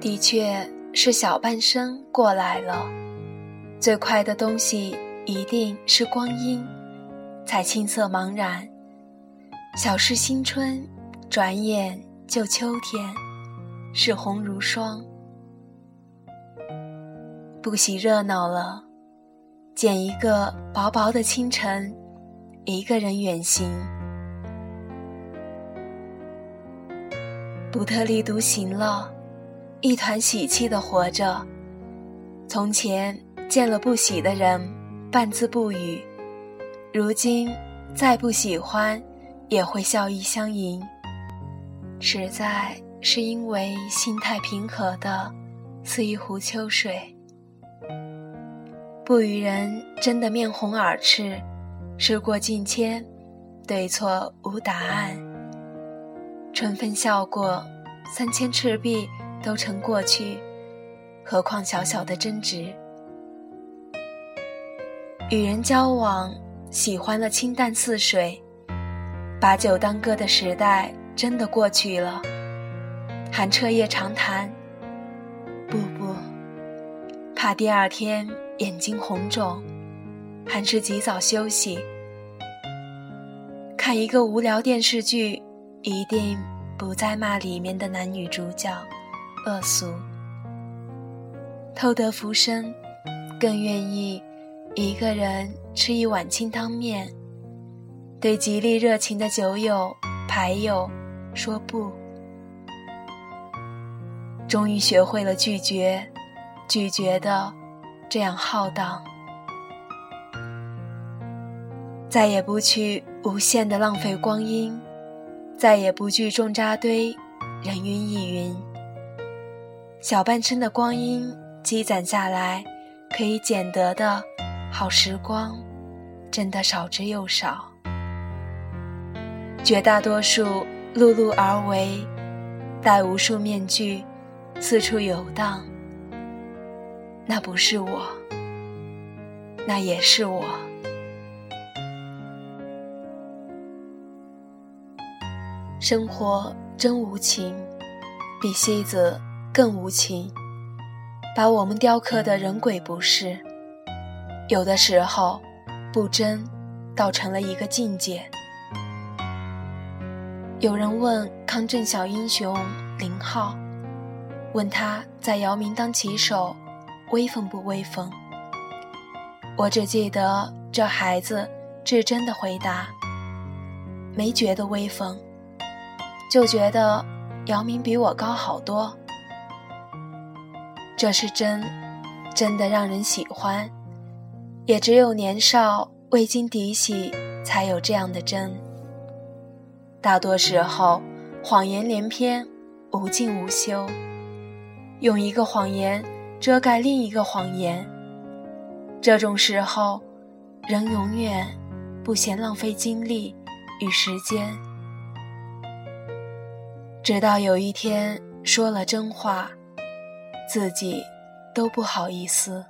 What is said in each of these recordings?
的确是小半生过来了，最快的东西一定是光阴，才青涩茫然。小事新春，转眼就秋天，是红如霜。不喜热闹了，捡一个薄薄的清晨，一个人远行。不特立独行了，一团喜气的活着。从前见了不喜的人，半字不语；如今再不喜欢，也会笑意相迎。实在是因为心态平和的，似一湖秋水。不与人争得面红耳赤，事过境迁，对错无答案。春风笑过，三千赤壁都成过去，何况小小的争执？与人交往，喜欢了清淡似水，把酒当歌的时代真的过去了。还彻夜长谈？不不，怕第二天眼睛红肿，还是及早休息。看一个无聊电视剧。一定不再骂里面的男女主角恶俗，偷得浮生，更愿意一个人吃一碗清汤面，对极力热情的酒友牌友说不。终于学会了拒绝，拒绝的这样浩荡，再也不去无限的浪费光阴。再也不聚众扎堆，人云亦云。小半生的光阴积攒下来，可以捡得的好时光，真的少之又少。绝大多数碌碌而为，戴无数面具，四处游荡。那不是我，那也是我。生活真无情，比戏子更无情，把我们雕刻的人鬼不是。有的时候，不争，倒成了一个境界。有人问抗震小英雄林浩，问他在姚明当棋手，威风不威风？我只记得这孩子至真的回答：没觉得威风。就觉得姚明比我高好多，这是真，真的让人喜欢。也只有年少未经敌喜，才有这样的真。大多时候，谎言连篇，无尽无休，用一个谎言遮盖另一个谎言。这种时候，人永远不嫌浪费精力与时间。直到有一天说了真话，自己都不好意思。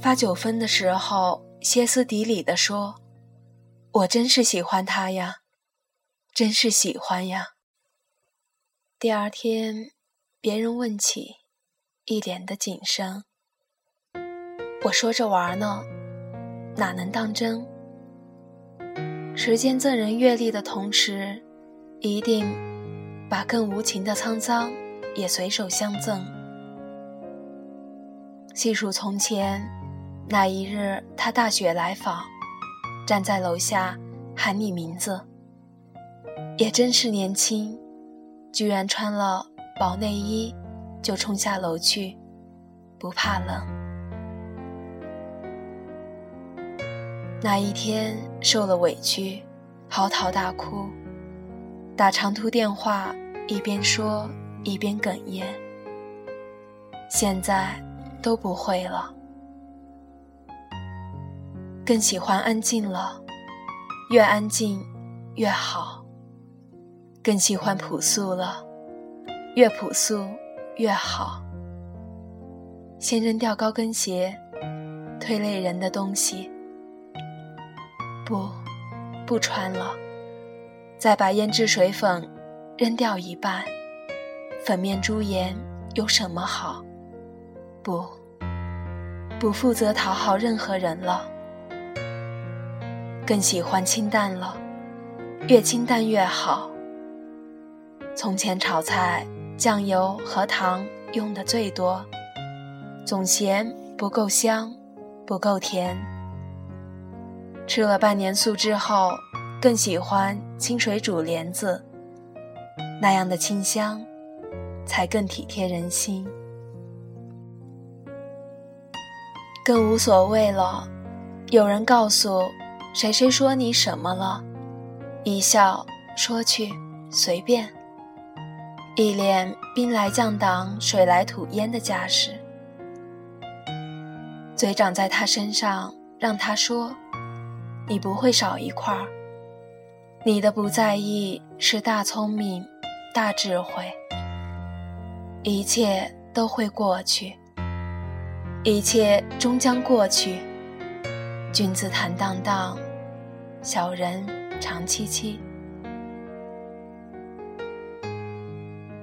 发九分的时候，歇斯底里的说：“我真是喜欢他呀，真是喜欢呀。”第二天，别人问起，一脸的谨慎。我说着玩呢，哪能当真？时间赠人阅历的同时，一定把更无情的沧桑也随手相赠。细数从前那一日，他大雪来访，站在楼下喊你名字，也真是年轻，居然穿了薄内衣就冲下楼去，不怕冷。那一天受了委屈，嚎啕大哭，打长途电话，一边说一边哽咽。现在都不会了，更喜欢安静了，越安静越好。更喜欢朴素了，越朴素越好。先扔掉高跟鞋，推累人的东西。不，不穿了。再把胭脂水粉扔掉一半，粉面朱颜有什么好？不，不负责讨好任何人了，更喜欢清淡了，越清淡越好。从前炒菜，酱油和糖用的最多，总嫌不够香，不够甜。吃了半年素之后，更喜欢清水煮莲子，那样的清香。才更体贴人心，更无所谓了。有人告诉谁谁说你什么了，一笑说去随便，一脸兵来将挡水来土掩的架势，嘴长在他身上，让他说，你不会少一块儿。你的不在意是大聪明，大智慧。一切都会过去，一切终将过去。君子坦荡荡，小人长戚戚。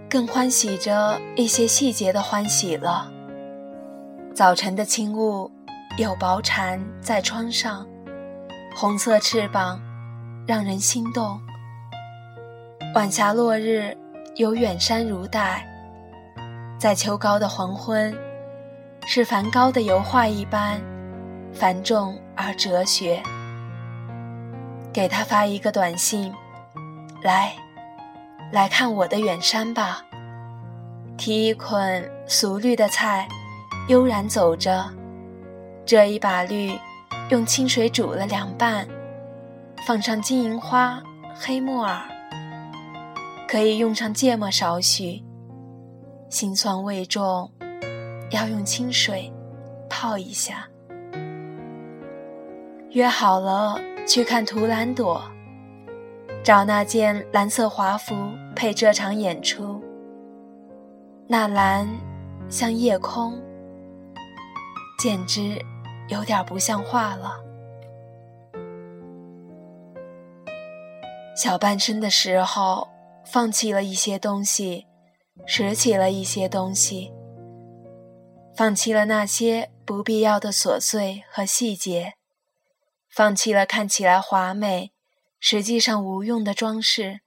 更欢喜着一些细节的欢喜了。早晨的轻雾，有薄蝉在窗上，红色翅膀让人心动。晚霞落日，有远山如黛。在秋高的黄昏，是梵高的油画一般繁重而哲学。给他发一个短信，来，来看我的远山吧。提一捆俗绿的菜，悠然走着。这一把绿，用清水煮了凉拌，放上金银花、黑木耳，可以用上芥末少许。心酸味重，要用清水泡一下。约好了去看图兰朵，找那件蓝色华服配这场演出。那蓝像夜空，简直有点不像话了。小半生的时候，放弃了一些东西。拾起了一些东西，放弃了那些不必要的琐碎和细节，放弃了看起来华美，实际上无用的装饰，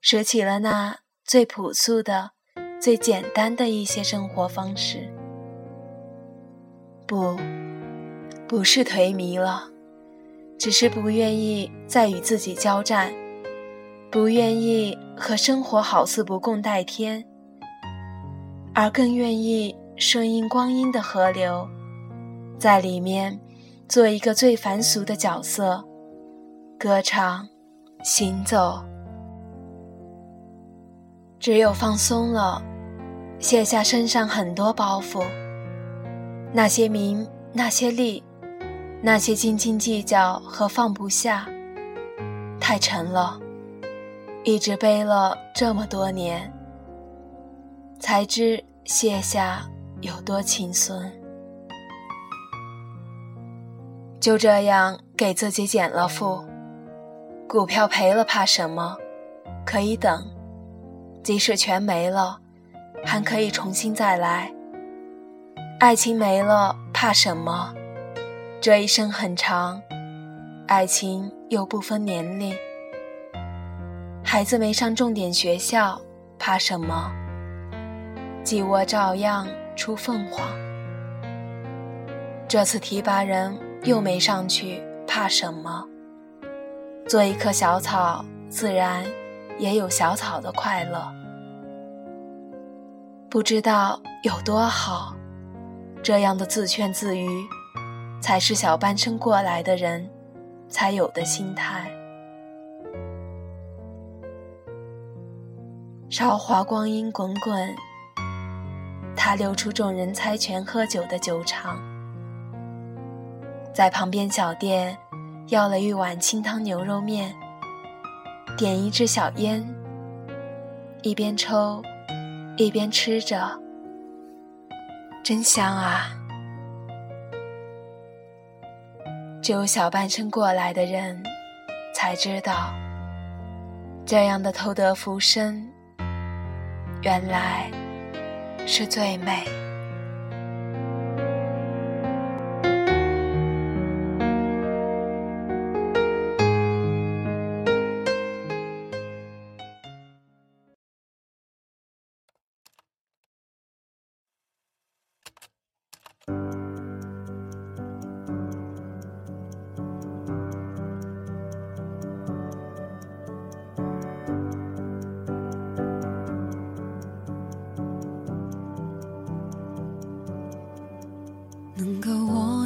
拾起了那最朴素的、最简单的一些生活方式。不，不是颓靡了，只是不愿意再与自己交战。不愿意和生活好似不共戴天，而更愿意顺应光阴的河流，在里面做一个最凡俗的角色，歌唱，行走。只有放松了，卸下身上很多包袱，那些名，那些利，那些斤斤计较和放不下，太沉了。一直背了这么多年，才知卸下有多轻松。就这样给自己减了负，股票赔了怕什么？可以等，即使全没了，还可以重新再来。爱情没了怕什么？这一生很长，爱情又不分年龄。孩子没上重点学校，怕什么？鸡窝照样出凤凰。这次提拔人又没上去，怕什么？做一棵小草，自然也有小草的快乐。不知道有多好，这样的自劝自娱，才是小半生过来的人才有的心态。韶华光阴滚滚，他溜出众人猜拳喝酒的酒场，在旁边小店要了一碗清汤牛肉面，点一支小烟，一边抽一边吃着，真香啊！只有小半生过来的人才知道，这样的偷得浮生。原来是最美。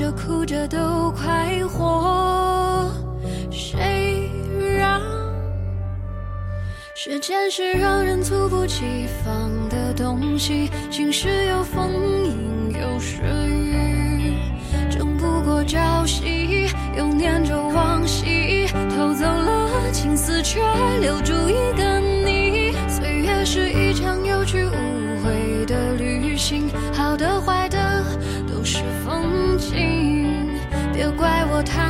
着哭着都快活，谁让时间是让人猝不及防的东西？晴时有风，阴有时雨，争不过朝夕，又念着往昔，偷走了青丝，却留住一个他